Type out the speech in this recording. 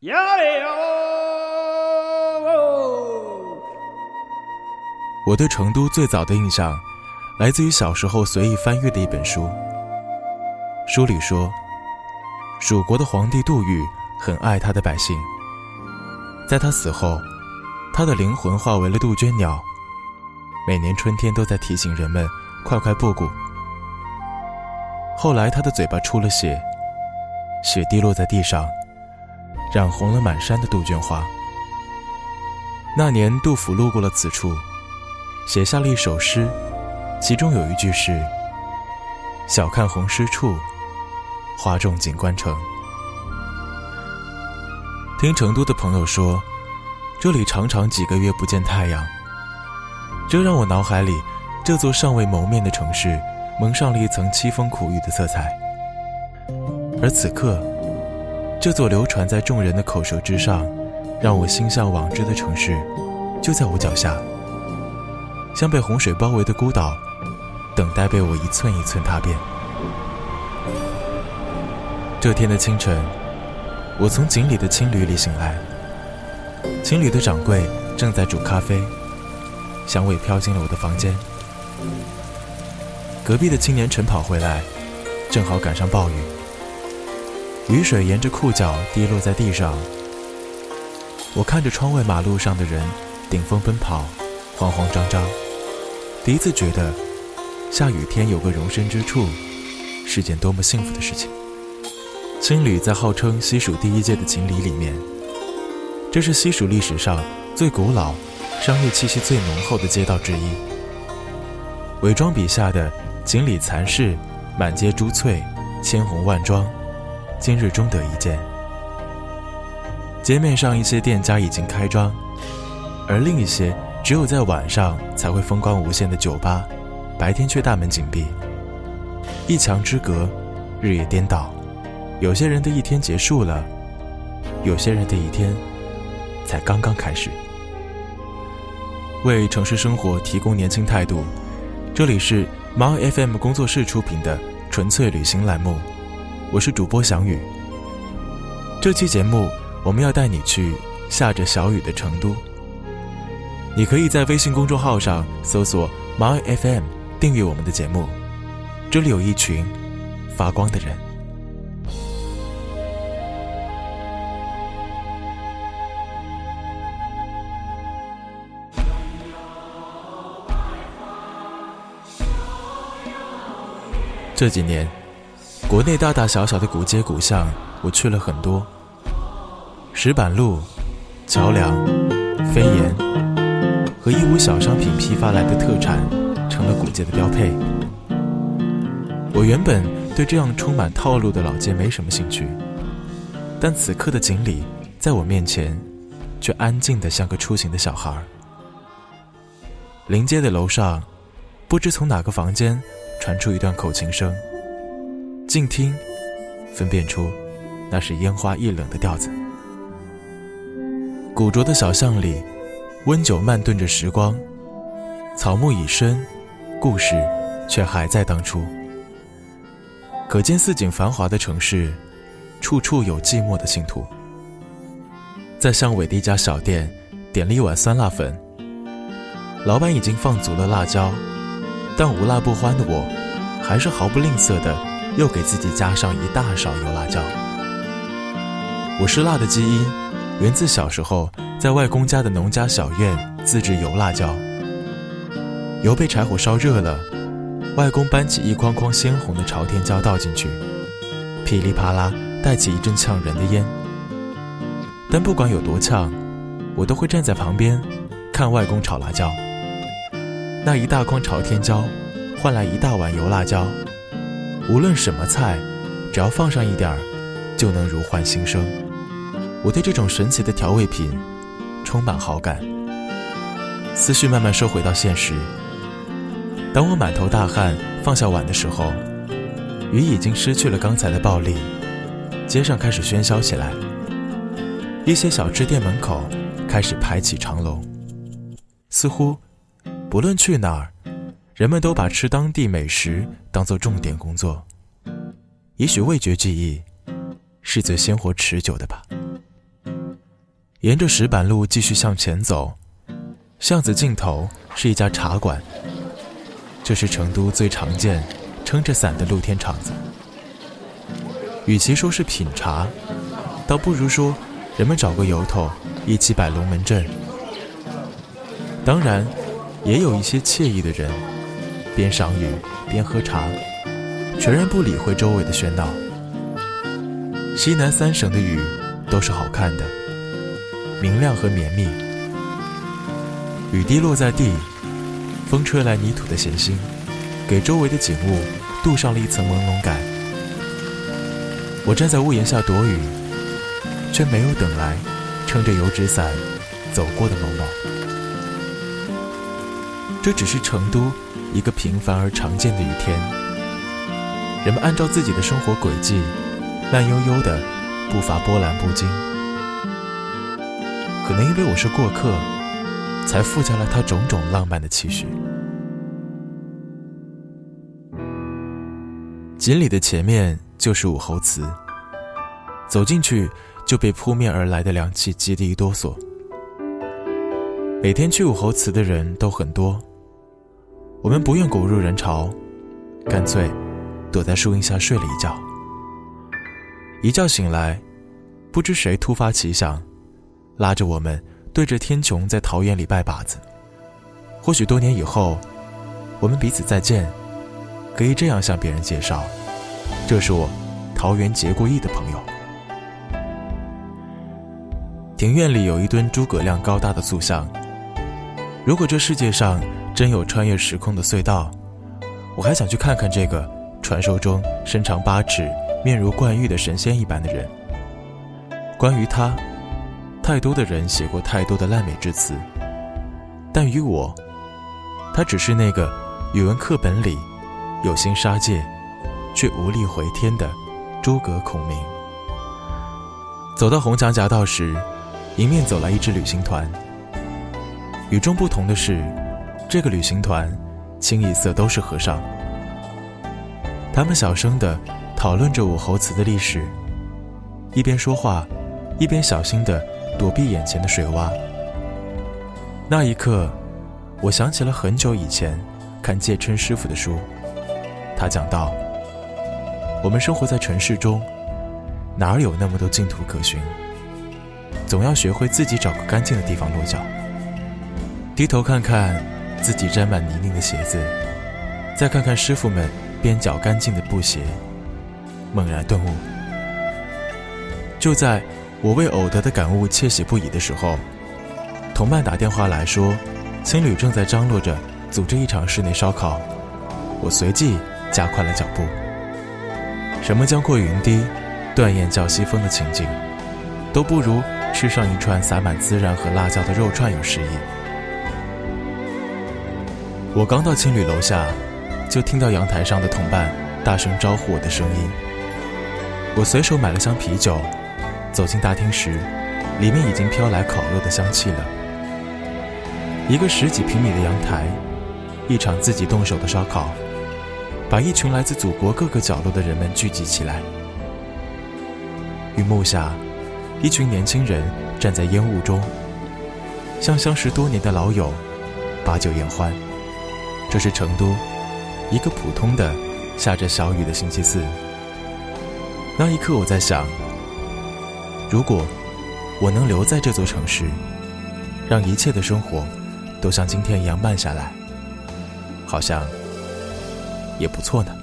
呀嘞哦！我对成都最早的印象，来自于小时候随意翻阅的一本书。书里说，蜀国的皇帝杜预很爱他的百姓，在他死后，他的灵魂化为了杜鹃鸟，每年春天都在提醒人们快快布谷。后来他的嘴巴出了血，血滴落在地上。染红了满山的杜鹃花。那年，杜甫路过了此处，写下了一首诗，其中有一句是：“晓看红湿处，花重锦官城。”听成都的朋友说，这里常常几个月不见太阳，这让我脑海里这座尚未谋面的城市蒙上了一层凄风苦雨的色彩。而此刻。这座流传在众人的口舌之上，让我心向往之的城市，就在我脚下，像被洪水包围的孤岛，等待被我一寸一寸踏遍。这天的清晨，我从井里的青旅里醒来，青旅的掌柜正在煮咖啡，香味飘进了我的房间。隔壁的青年晨跑回来，正好赶上暴雨。雨水沿着裤脚滴落在地上，我看着窗外马路上的人顶风奔跑，慌慌张张。第一次觉得，下雨天有个容身之处，是件多么幸福的事情。青旅在号称西蜀第一街的锦里里面，这是西蜀历史上最古老、商业气息最浓厚的街道之一。伪装笔下的锦里残市，满街珠翠，千红万妆。今日终得一见。街面上一些店家已经开张，而另一些只有在晚上才会风光无限的酒吧，白天却大门紧闭。一墙之隔，日夜颠倒。有些人的一天结束了，有些人的一天才刚刚开始。为城市生活提供年轻态度，这里是猫 FM 工作室出品的纯粹旅行栏目。我是主播翔宇。这期节目我们要带你去下着小雨的成都。你可以在微信公众号上搜索 “my FM” 订阅我们的节目，这里有一群发光的人。这几年。国内大大小小的古街古巷，我去了很多。石板路、桥梁、飞檐和义乌小商品批发来的特产，成了古街的标配。我原本对这样充满套路的老街没什么兴趣，但此刻的锦里在我面前，却安静的像个出行的小孩。临街的楼上，不知从哪个房间传出一段口琴声。静听，分辨出那是烟花易冷的调子。古拙的小巷里，温酒慢炖着时光，草木已深，故事却还在当初。可见似锦繁华的城市，处处有寂寞的信徒。在巷尾的一家小店，点了一碗酸辣粉。老板已经放足了辣椒，但无辣不欢的我，还是毫不吝啬的。又给自己加上一大勺油辣椒。我是辣的基因，源自小时候在外公家的农家小院自制油辣椒。油被柴火烧热了，外公搬起一筐筐鲜红的朝天椒倒进去，噼里啪啦带起一阵呛人的烟。但不管有多呛，我都会站在旁边看外公炒辣椒。那一大筐朝天椒，换来一大碗油辣椒。无论什么菜，只要放上一点儿，就能如换新生。我对这种神奇的调味品充满好感。思绪慢慢收回到现实。当我满头大汗放下碗的时候，雨已经失去了刚才的暴力，街上开始喧嚣起来。一些小吃店门口开始排起长龙，似乎不论去哪儿。人们都把吃当地美食当做重点工作，也许味觉记忆是最鲜活持久的吧。沿着石板路继续向前走，巷子尽头是一家茶馆。这是成都最常见撑着伞的露天场子。与其说是品茶，倒不如说人们找个由头一起摆龙门阵。当然，也有一些惬意的人，边赏雨边喝茶，全然不理会周围的喧闹。西南三省的雨都是好看的。明亮和绵密，雨滴落在地，风吹来泥土的咸腥，给周围的景物镀上了一层朦胧感。我站在屋檐下躲雨，却没有等来撑着油纸伞走过的某某。这只是成都一个平凡而常见的雨天，人们按照自己的生活轨迹，慢悠悠的步伐波澜不惊。可能因为我是过客，才附加了他种种浪漫的期许。锦里的前面就是武侯祠，走进去就被扑面而来的凉气激得一哆嗦。每天去武侯祠的人都很多，我们不愿裹入人潮，干脆躲在树荫下睡了一觉。一觉醒来，不知谁突发奇想。拉着我们对着天穹在桃园里拜把子。或许多年以后，我们彼此再见，可以这样向别人介绍：这是我桃园结过义的朋友。庭院里有一尊诸葛亮高大的塑像。如果这世界上真有穿越时空的隧道，我还想去看看这个传说中身长八尺、面如冠玉的神仙一般的人。关于他。太多的人写过太多的烂美之词，但于我，他只是那个语文课本里有心杀戒，却无力回天的诸葛孔明。走到红墙夹道时，迎面走来一支旅行团。与众不同的是，这个旅行团清一色都是和尚。他们小声地讨论着武侯祠的历史，一边说话，一边小心地。躲避眼前的水洼。那一刻，我想起了很久以前看戒琛师傅的书。他讲到，我们生活在城市中，哪儿有那么多净土可寻？总要学会自己找个干净的地方落脚。低头看看自己沾满泥泞的鞋子，再看看师傅们边脚干净的布鞋，猛然顿悟。就在。我为偶得的感悟窃喜不已的时候，同伴打电话来说，青旅正在张罗着组织一场室内烧烤。我随即加快了脚步。什么江阔云低，断雁叫西风的情景，都不如吃上一串撒满孜然和辣椒的肉串有诗意。我刚到青旅楼下，就听到阳台上的同伴大声招呼我的声音。我随手买了箱啤酒。走进大厅时，里面已经飘来烤肉的香气了。一个十几平米的阳台，一场自己动手的烧烤，把一群来自祖国各个角落的人们聚集起来。雨幕下，一群年轻人站在烟雾中，像相识多年的老友，把酒言欢。这是成都，一个普通的下着小雨的星期四。那一刻，我在想。如果我能留在这座城市，让一切的生活都像今天一样慢下来，好像也不错呢。